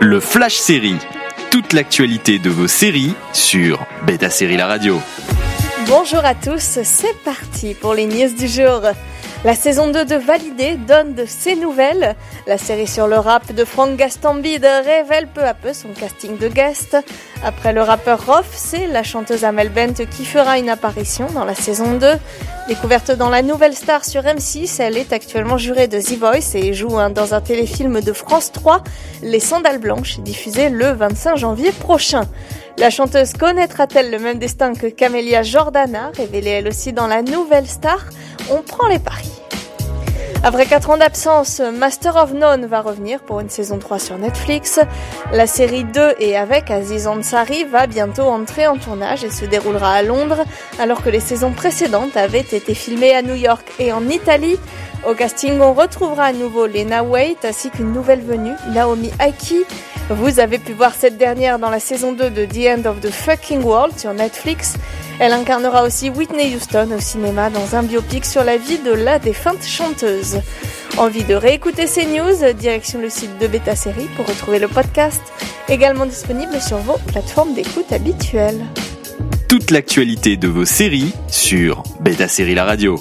Le Flash Série. Toute l'actualité de vos séries sur Beta Série La Radio. Bonjour à tous, c'est parti pour les news du jour. La saison 2 de Validé donne de ses nouvelles. La série sur le rap de Franck Gastambide révèle peu à peu son casting de guest. Après le rappeur Roth, c'est la chanteuse Amel Bent qui fera une apparition dans la saison 2. Découverte dans la nouvelle star sur M6, elle est actuellement jurée de The Voice et joue dans un téléfilm de France 3, Les Sandales Blanches, diffusé le 25 janvier prochain. La chanteuse connaîtra-t-elle le même destin que Camélia Jordana, révélée elle aussi dans la nouvelle star? On prend les paris. Après 4 ans d'absence, Master of None va revenir pour une saison 3 sur Netflix. La série 2 et avec Aziz Ansari va bientôt entrer en tournage et se déroulera à Londres, alors que les saisons précédentes avaient été filmées à New York et en Italie. Au casting, on retrouvera à nouveau Lena Waite ainsi qu'une nouvelle venue, Naomi Aiki. Vous avez pu voir cette dernière dans la saison 2 de The End of the Fucking World sur Netflix. Elle incarnera aussi Whitney Houston au cinéma dans un biopic sur la vie de la défunte chanteuse. Envie de réécouter ces news Direction le site de Beta Série pour retrouver le podcast, également disponible sur vos plateformes d'écoute habituelles. Toute l'actualité de vos séries sur Beta Série La Radio.